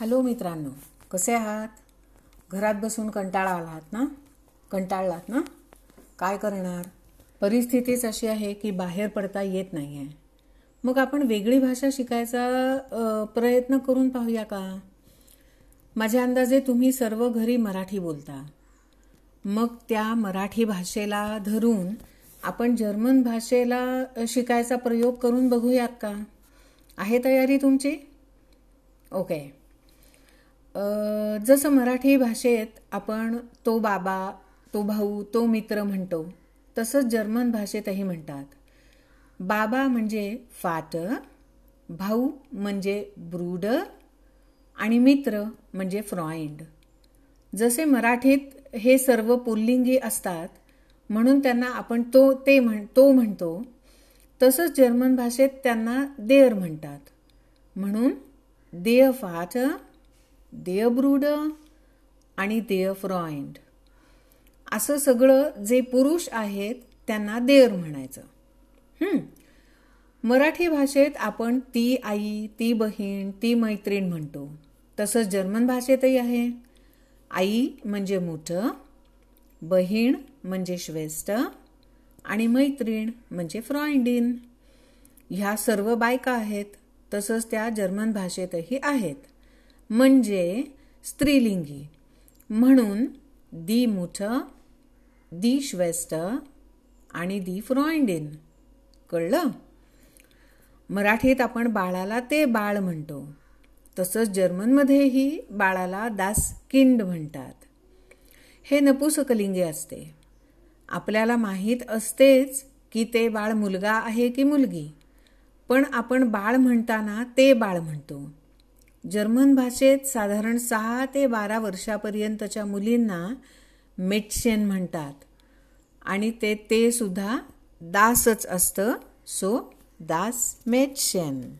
Hello मित्रांनो कसे आहात? घरात बसून कंटाळा आलात ना? कंटाळलात ना? काय करणार? परिस्थितीच अशी आहे की बाहेर पडता येत नाही आहे मग आपण वेगळी भाषा शिकायचा प्रयत्न करून पाहूया का? माझ्या अंदाजे तुम्ही सर्व घरी मराठी बोलता. मग त्या मराठी भाषेला धरून आपण जर्मन भाषेला शिकायचा प्रयोग करून बघूयात का? आहे तयारी तुमची? ओके. जसं मराठी भाषेत आपण तो बाबा तो भाऊ तो मित्र म्हणतो तसंच जर्मन भाषेतही म्हणतात. बाबा म्हणजे फाटर भाऊ म्हणजे ब्रूडर आणि मित्र म्हणजे फ्रॉइंड. जसे मराठीत हे सर्व पुल्लिंगी असतात म्हणून त्यांना आपण तो ते म्हण तो म्हणतो तसंच जर्मन भाषेत त्यांना देअर म्हणतात. म्हणून देय फाटर देय ब्रूडर आणि देय फ्रॉइंड असं सगळं जे पुरुष आहेत त्यांना देअर म्हणायचं. मराठी भाषेत आपण ती आई ती बहीण ती मैत्रीण म्हणतो. तसंच जर्मन भाषेतही आहे. आई म्हणजे मोठं बहीण म्हणजे श्वेष्ठ आणि मैत्रीण म्हणजे फ्रॉइंडिन. ह्या सर्व बायका आहेत तसंच त्या जर्मन भाषेतही आहेत. म्हणजे स्त्रीलिंगी. म्हणून दी मुठ दी श्वेस्ट आणि दी फ्रॉइंडिन. कळलं? मराठीत आपण बाळाला ते बाळ म्हणतो. तसंच जर्मनमध्येही बाळाला दास किंड म्हणतात. हे नपुसकलिंगी असते. आपल्याला माहीत असतेच की ते बाळ मुलगा आहे की मुलगी. पण आपण बाळ म्हणताना ते बाळ म्हणतो. जर्मन भाषेत साधारण सहा ते बारा वर्षापर्यंतच्या मुलींना मेटशेन म्हणतात. आणि ते ते सुद्धा दासच असतं. सो दास मेटशेन